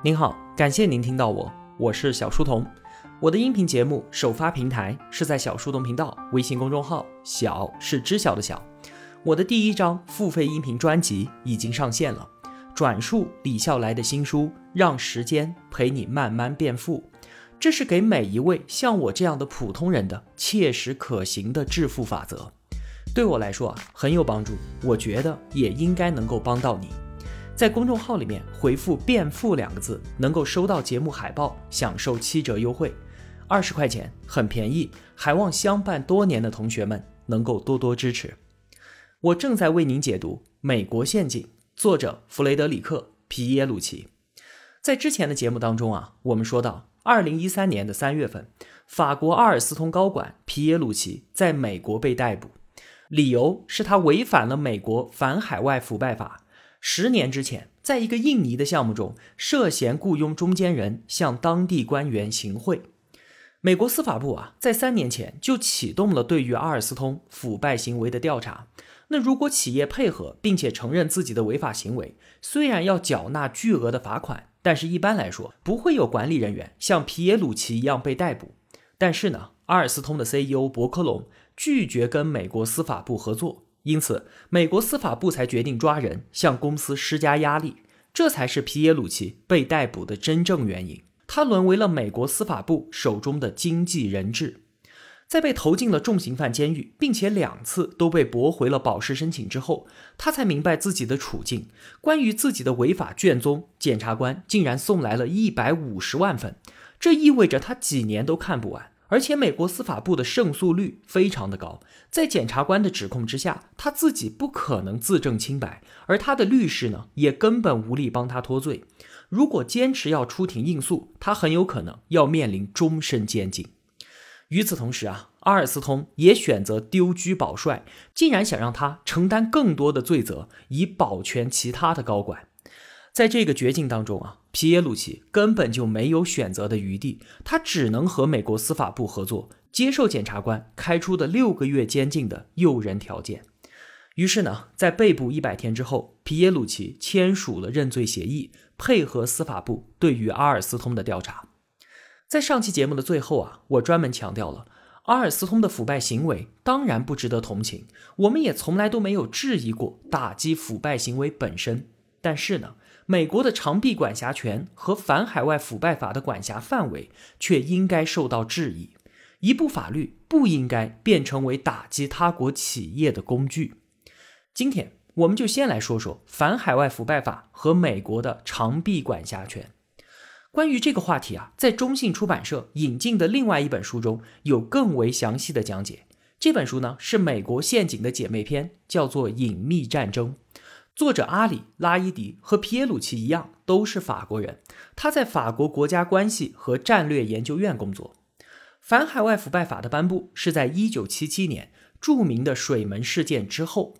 您好，感谢您听到我，我是小书童。我的音频节目首发平台是在小书童频道微信公众号，小是知晓的小。我的第一张付费音频专辑已经上线了，转述李笑来的新书《让时间陪你慢慢变富》，这是给每一位像我这样的普通人的切实可行的致富法则。对我来说啊很有帮助，我觉得也应该能够帮到你。在公众号里面回复“变富”两个字，能够收到节目海报，享受七折优惠，二十块钱很便宜，还望相伴多年的同学们能够多多支持。我正在为您解读《美国陷阱》，作者弗雷德里克·皮耶鲁奇。在之前的节目当中啊，我们说到，二零一三年的三月份，法国阿尔斯通高管皮耶鲁奇在美国被逮捕，理由是他违反了美国反海外腐败法。十年之前，在一个印尼的项目中，涉嫌雇佣中间人向当地官员行贿。美国司法部啊，在三年前就启动了对于阿尔斯通腐败行为的调查。那如果企业配合并且承认自己的违法行为，虽然要缴纳巨额的罚款，但是一般来说不会有管理人员像皮耶鲁奇一样被逮捕。但是呢，阿尔斯通的 CEO 伯克隆拒绝跟美国司法部合作。因此，美国司法部才决定抓人，向公司施加压力。这才是皮耶鲁奇被逮捕的真正原因。他沦为了美国司法部手中的经济人质。在被投进了重刑犯监狱，并且两次都被驳回了保释申请之后，他才明白自己的处境。关于自己的违法卷宗，检察官竟然送来了一百五十万份，这意味着他几年都看不完。而且美国司法部的胜诉率非常的高，在检察官的指控之下，他自己不可能自证清白，而他的律师呢，也根本无力帮他脱罪。如果坚持要出庭应诉，他很有可能要面临终身监禁。与此同时啊，阿尔斯通也选择丢车保帅，竟然想让他承担更多的罪责，以保全其他的高管。在这个绝境当中啊，皮耶鲁奇根本就没有选择的余地，他只能和美国司法部合作，接受检察官开出的六个月监禁的诱人条件。于是呢，在被捕一百天之后，皮耶鲁奇签署了认罪协议，配合司法部对于阿尔斯通的调查。在上期节目的最后啊，我专门强调了阿尔斯通的腐败行为当然不值得同情，我们也从来都没有质疑过打击腐败行为本身，但是呢。美国的长臂管辖权和反海外腐败法的管辖范围却应该受到质疑。一部法律不应该变成为打击他国企业的工具。今天，我们就先来说说反海外腐败法和美国的长臂管辖权。关于这个话题啊，在中信出版社引进的另外一本书中有更为详细的讲解。这本书呢是美国陷阱的姐妹篇，叫做《隐秘战争》。作者阿里拉伊迪和皮耶鲁奇一样，都是法国人。他在法国国家关系和战略研究院工作。反海外腐败法的颁布是在一九七七年著名的水门事件之后。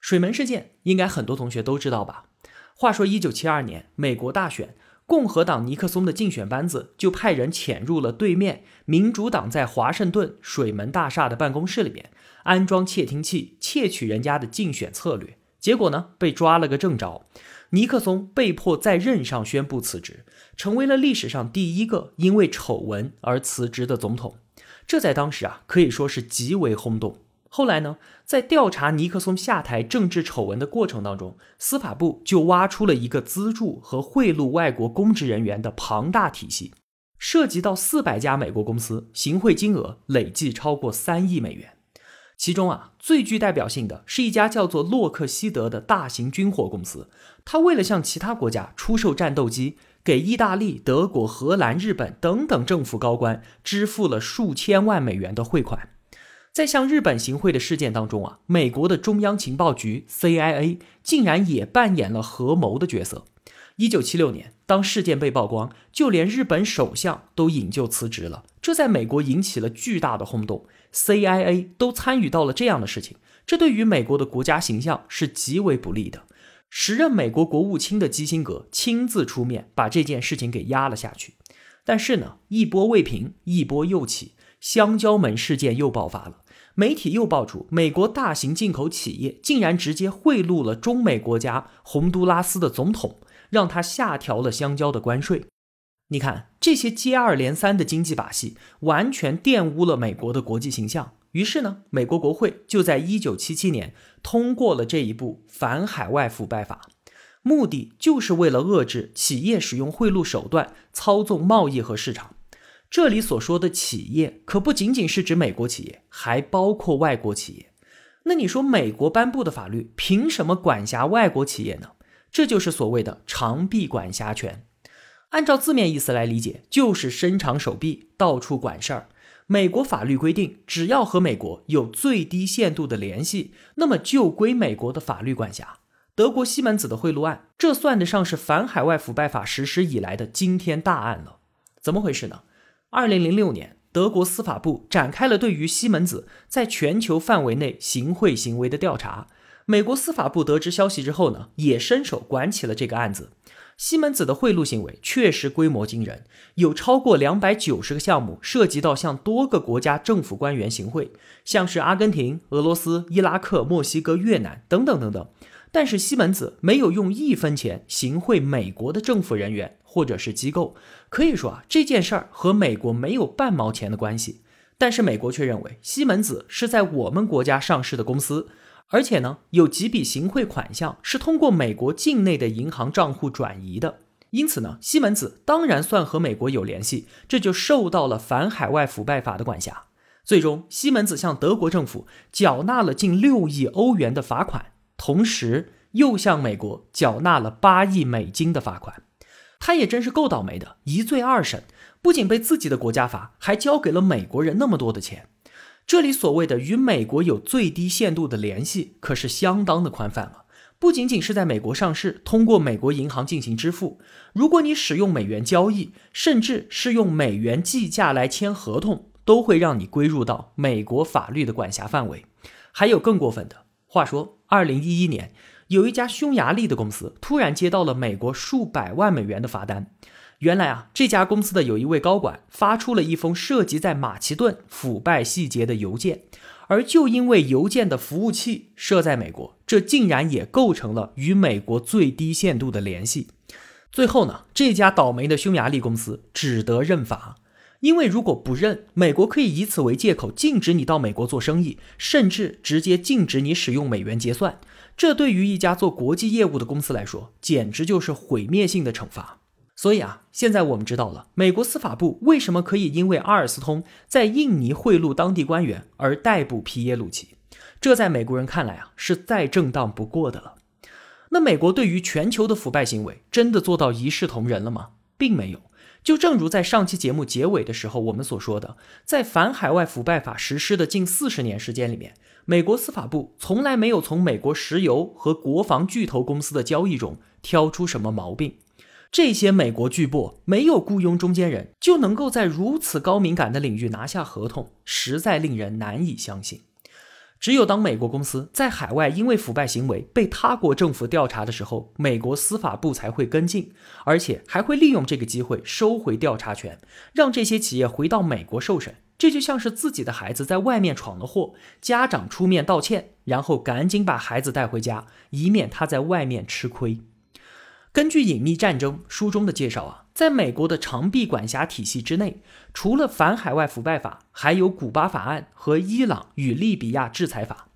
水门事件应该很多同学都知道吧？话说一九七二年美国大选，共和党尼克松的竞选班子就派人潜入了对面民主党在华盛顿水门大厦的办公室里面，安装窃听器，窃取人家的竞选策略。结果呢，被抓了个正着，尼克松被迫在任上宣布辞职，成为了历史上第一个因为丑闻而辞职的总统。这在当时啊，可以说是极为轰动。后来呢，在调查尼克松下台政治丑闻的过程当中，司法部就挖出了一个资助和贿赂外国公职人员的庞大体系，涉及到四百家美国公司，行贿金额累计超过三亿美元。其中啊，最具代表性的是一家叫做洛克希德的大型军火公司。他为了向其他国家出售战斗机，给意大利、德国、荷兰、日本等等政府高官支付了数千万美元的汇款。在向日本行贿的事件当中啊，美国的中央情报局 CIA 竟然也扮演了合谋的角色。一九七六年，当事件被曝光，就连日本首相都引咎辞职了，这在美国引起了巨大的轰动。CIA 都参与到了这样的事情，这对于美国的国家形象是极为不利的。时任美国国务卿的基辛格亲自出面把这件事情给压了下去。但是呢，一波未平，一波又起，香蕉门事件又爆发了。媒体又爆出，美国大型进口企业竟然直接贿赂了中美国家洪都拉斯的总统，让他下调了香蕉的关税。你看这些接二连三的经济把戏，完全玷污了美国的国际形象。于是呢，美国国会就在一九七七年通过了这一部反海外腐败法，目的就是为了遏制企业使用贿赂手段操纵贸易和市场。这里所说的企业，可不仅仅是指美国企业，还包括外国企业。那你说美国颁布的法律凭什么管辖外国企业呢？这就是所谓的长臂管辖权。按照字面意思来理解，就是伸长手臂到处管事儿。美国法律规定，只要和美国有最低限度的联系，那么就归美国的法律管辖。德国西门子的贿赂案，这算得上是反海外腐败法实施以来的惊天大案了。怎么回事呢？二零零六年，德国司法部展开了对于西门子在全球范围内行贿行为的调查。美国司法部得知消息之后呢，也伸手管起了这个案子。西门子的贿赂行为确实规模惊人，有超过两百九十个项目涉及到向多个国家政府官员行贿，像是阿根廷、俄罗斯、伊拉克、墨西哥、越南等等等等。但是西门子没有用一分钱行贿美国的政府人员或者是机构，可以说啊这件事儿和美国没有半毛钱的关系。但是美国却认为西门子是在我们国家上市的公司。而且呢，有几笔行贿款项是通过美国境内的银行账户转移的，因此呢，西门子当然算和美国有联系，这就受到了反海外腐败法的管辖。最终，西门子向德国政府缴纳了近六亿欧元的罚款，同时又向美国缴纳了八亿美金的罚款。他也真是够倒霉的，一罪二审，不仅被自己的国家罚，还交给了美国人那么多的钱。这里所谓的与美国有最低限度的联系，可是相当的宽泛了。不仅仅是在美国上市，通过美国银行进行支付，如果你使用美元交易，甚至是用美元计价来签合同，都会让你归入到美国法律的管辖范围。还有更过分的，话说，二零一一年，有一家匈牙利的公司突然接到了美国数百万美元的罚单。原来啊，这家公司的有一位高管发出了一封涉及在马其顿腐败细节的邮件，而就因为邮件的服务器设在美国，这竟然也构成了与美国最低限度的联系。最后呢，这家倒霉的匈牙利公司只得认罚，因为如果不认，美国可以以此为借口禁止你到美国做生意，甚至直接禁止你使用美元结算。这对于一家做国际业务的公司来说，简直就是毁灭性的惩罚。所以啊，现在我们知道了，美国司法部为什么可以因为阿尔斯通在印尼贿赂当地官员而逮捕皮耶鲁奇，这在美国人看来啊是再正当不过的了。那美国对于全球的腐败行为真的做到一视同仁了吗？并没有。就正如在上期节目结尾的时候我们所说的，在反海外腐败法实施的近四十年时间里面，美国司法部从来没有从美国石油和国防巨头公司的交易中挑出什么毛病。这些美国巨擘没有雇佣中间人，就能够在如此高敏感的领域拿下合同，实在令人难以相信。只有当美国公司在海外因为腐败行为被他国政府调查的时候，美国司法部才会跟进，而且还会利用这个机会收回调查权，让这些企业回到美国受审。这就像是自己的孩子在外面闯了祸，家长出面道歉，然后赶紧把孩子带回家，以免他在外面吃亏。根据《隐秘战争》书中的介绍啊，在美国的长臂管辖体系之内，除了反海外腐败法，还有古巴法案和伊朗与利比亚制裁法。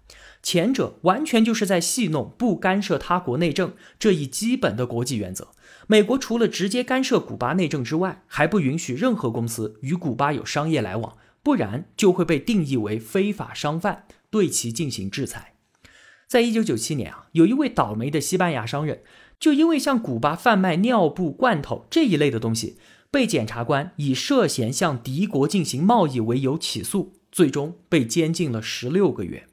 前者完全就是在戏弄不干涉他国内政这一基本的国际原则。美国除了直接干涉古巴内政之外，还不允许任何公司与古巴有商业来往，不然就会被定义为非法商贩，对其进行制裁。在一九九七年啊，有一位倒霉的西班牙商人。就因为向古巴贩卖尿布、罐头这一类的东西，被检察官以涉嫌向敌国进行贸易为由起诉，最终被监禁了十六个月。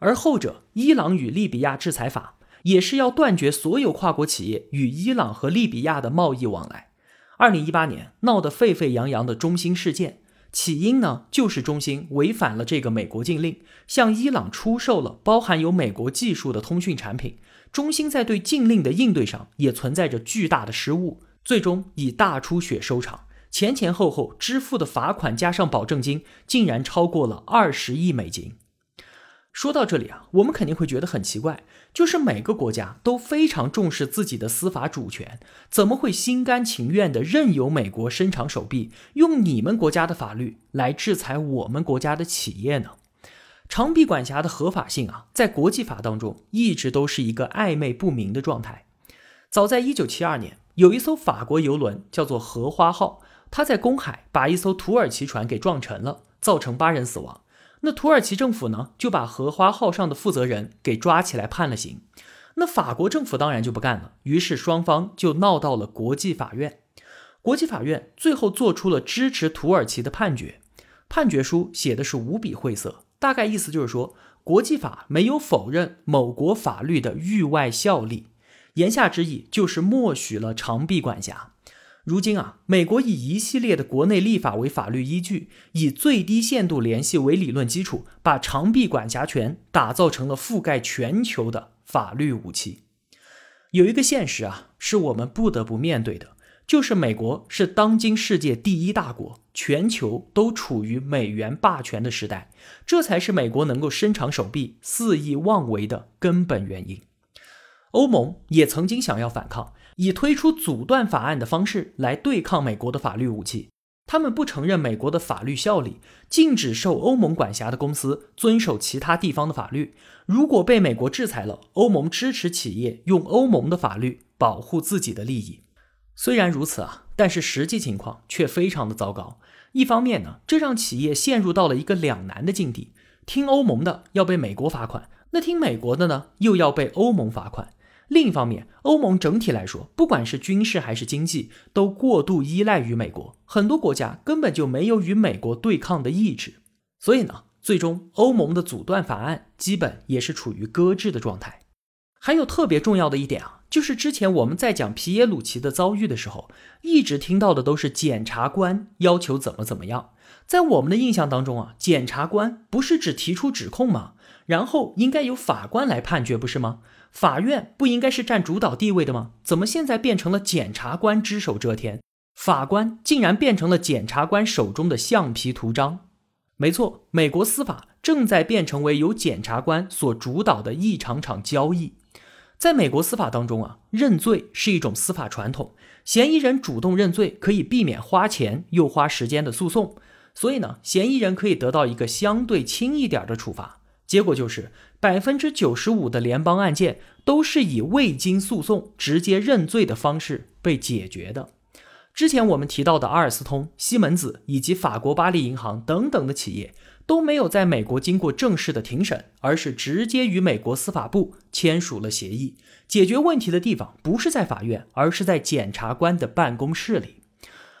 而后者，伊朗与利比亚制裁法也是要断绝所有跨国企业与伊朗和利比亚的贸易往来。二零一八年闹得沸沸扬扬的中兴事件，起因呢就是中兴违反了这个美国禁令，向伊朗出售了包含有美国技术的通讯产品。中兴在对禁令的应对上也存在着巨大的失误，最终以大出血收场。前前后后支付的罚款加上保证金，竟然超过了二十亿美金。说到这里啊，我们肯定会觉得很奇怪，就是每个国家都非常重视自己的司法主权，怎么会心甘情愿的任由美国伸长手臂，用你们国家的法律来制裁我们国家的企业呢？长臂管辖的合法性啊，在国际法当中一直都是一个暧昧不明的状态。早在一九七二年，有一艘法国游轮叫做“荷花号”，它在公海把一艘土耳其船给撞沉了，造成八人死亡。那土耳其政府呢，就把荷花号上的负责人给抓起来判了刑。那法国政府当然就不干了，于是双方就闹到了国际法院。国际法院最后做出了支持土耳其的判决，判决书写的是无比晦涩，大概意思就是说，国际法没有否认某国法律的域外效力，言下之意就是默许了长臂管辖。如今啊，美国以一系列的国内立法为法律依据，以最低限度联系为理论基础，把长臂管辖权打造成了覆盖全球的法律武器。有一个现实啊，是我们不得不面对的，就是美国是当今世界第一大国，全球都处于美元霸权的时代，这才是美国能够伸长手臂、肆意妄为的根本原因。欧盟也曾经想要反抗。以推出阻断法案的方式来对抗美国的法律武器，他们不承认美国的法律效力，禁止受欧盟管辖的公司遵守其他地方的法律。如果被美国制裁了，欧盟支持企业用欧盟的法律保护自己的利益。虽然如此啊，但是实际情况却非常的糟糕。一方面呢，这让企业陷入到了一个两难的境地：听欧盟的要被美国罚款，那听美国的呢又要被欧盟罚款。另一方面，欧盟整体来说，不管是军事还是经济，都过度依赖于美国，很多国家根本就没有与美国对抗的意志。所以呢，最终欧盟的阻断法案基本也是处于搁置的状态。还有特别重要的一点啊，就是之前我们在讲皮耶鲁奇的遭遇的时候，一直听到的都是检察官要求怎么怎么样。在我们的印象当中啊，检察官不是只提出指控吗？然后应该由法官来判决，不是吗？法院不应该是占主导地位的吗？怎么现在变成了检察官只手遮天？法官竟然变成了检察官手中的橡皮图章？没错，美国司法正在变成为由检察官所主导的一场场交易。在美国司法当中啊，认罪是一种司法传统，嫌疑人主动认罪可以避免花钱又花时间的诉讼，所以呢，嫌疑人可以得到一个相对轻一点的处罚。结果就是，百分之九十五的联邦案件都是以未经诉讼直接认罪的方式被解决的。之前我们提到的阿尔斯通、西门子以及法国巴黎银行等等的企业都没有在美国经过正式的庭审，而是直接与美国司法部签署了协议。解决问题的地方不是在法院，而是在检察官的办公室里。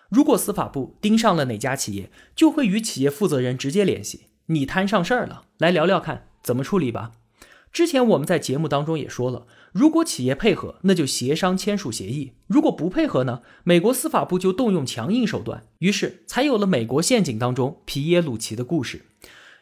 如果司法部盯上了哪家企业，就会与企业负责人直接联系。你摊上事儿了，来聊聊看怎么处理吧。之前我们在节目当中也说了，如果企业配合，那就协商签署协议；如果不配合呢，美国司法部就动用强硬手段。于是才有了美国陷阱当中皮耶鲁奇的故事。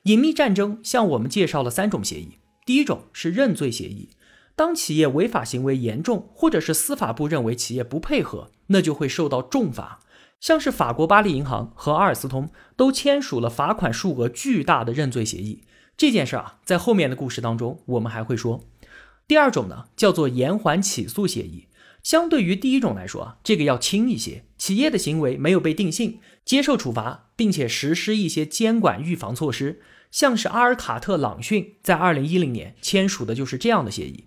隐秘战争向我们介绍了三种协议，第一种是认罪协议，当企业违法行为严重，或者是司法部认为企业不配合，那就会受到重罚。像是法国巴黎银行和阿尔斯通都签署了罚款数额巨大的认罪协议，这件事啊，在后面的故事当中我们还会说。第二种呢，叫做延缓起诉协议，相对于第一种来说啊，这个要轻一些。企业的行为没有被定性，接受处罚，并且实施一些监管预防措施。像是阿尔卡特朗讯在二零一零年签署的就是这样的协议。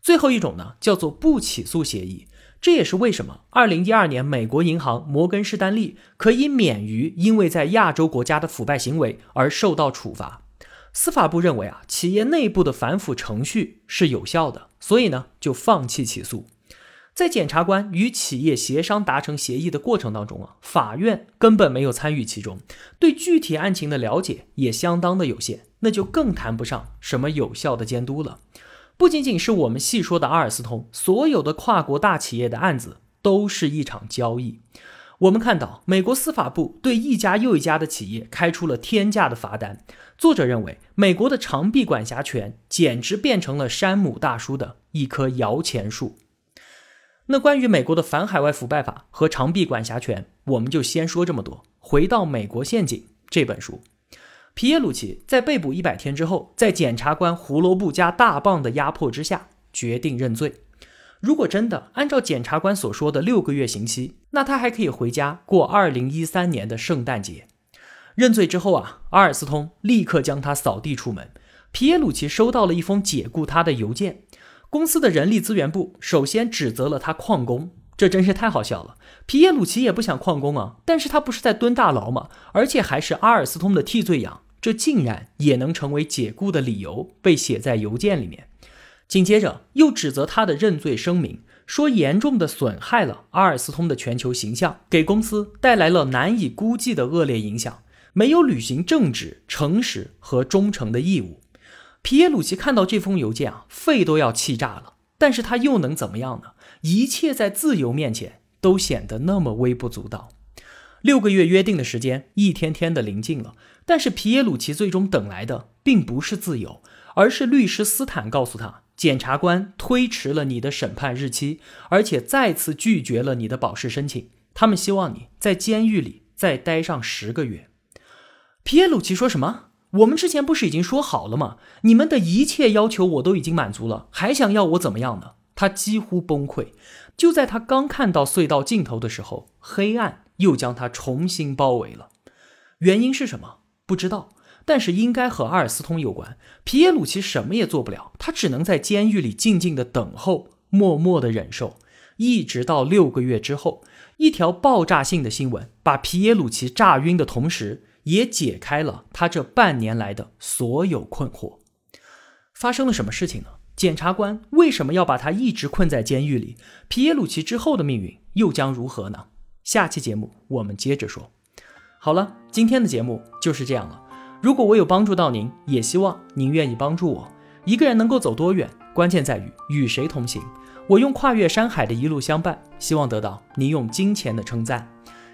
最后一种呢，叫做不起诉协议。这也是为什么，二零一二年美国银行摩根士丹利可以免于因为在亚洲国家的腐败行为而受到处罚。司法部认为啊，企业内部的反腐程序是有效的，所以呢就放弃起诉。在检察官与企业协商达成协议的过程当中啊，法院根本没有参与其中，对具体案情的了解也相当的有限，那就更谈不上什么有效的监督了。不仅仅是我们细说的阿尔斯通，所有的跨国大企业的案子都是一场交易。我们看到美国司法部对一家又一家的企业开出了天价的罚单。作者认为，美国的长臂管辖权简直变成了山姆大叔的一棵摇钱树。那关于美国的反海外腐败法和长臂管辖权，我们就先说这么多。回到《美国陷阱》这本书。皮耶鲁齐在被捕一百天之后，在检察官胡萝卜加大棒的压迫之下，决定认罪。如果真的按照检察官所说的六个月刑期，那他还可以回家过二零一三年的圣诞节。认罪之后啊，阿尔斯通立刻将他扫地出门。皮耶鲁齐收到了一封解雇他的邮件，公司的人力资源部首先指责了他旷工，这真是太好笑了。皮耶鲁齐也不想旷工啊，但是他不是在蹲大牢吗？而且还是阿尔斯通的替罪羊，这竟然也能成为解雇的理由，被写在邮件里面。紧接着又指责他的认罪声明，说严重的损害了阿尔斯通的全球形象，给公司带来了难以估计的恶劣影响，没有履行正直、诚实和忠诚的义务。皮耶鲁奇看到这封邮件啊，肺都要气炸了。但是他又能怎么样呢？一切在自由面前都显得那么微不足道。六个月约定的时间一天天的临近了，但是皮耶鲁奇最终等来的并不是自由，而是律师斯坦告诉他，检察官推迟了你的审判日期，而且再次拒绝了你的保释申请。他们希望你在监狱里再待上十个月。皮耶鲁奇说什么？我们之前不是已经说好了吗？你们的一切要求我都已经满足了，还想要我怎么样呢？他几乎崩溃。就在他刚看到隧道尽头的时候，黑暗又将他重新包围了。原因是什么？不知道，但是应该和阿尔斯通有关。皮耶鲁奇什么也做不了，他只能在监狱里静静的等候，默默的忍受，一直到六个月之后，一条爆炸性的新闻把皮耶鲁奇炸晕的同时。也解开了他这半年来的所有困惑。发生了什么事情呢？检察官为什么要把他一直困在监狱里？皮耶鲁奇之后的命运又将如何呢？下期节目我们接着说。好了，今天的节目就是这样了。如果我有帮助到您，也希望您愿意帮助我。一个人能够走多远，关键在于与谁同行。我用跨越山海的一路相伴，希望得到您用金钱的称赞。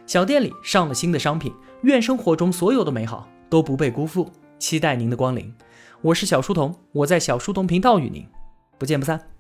小店里上了新的商品。愿生活中所有的美好都不被辜负，期待您的光临。我是小书童，我在小书童频道与您不见不散。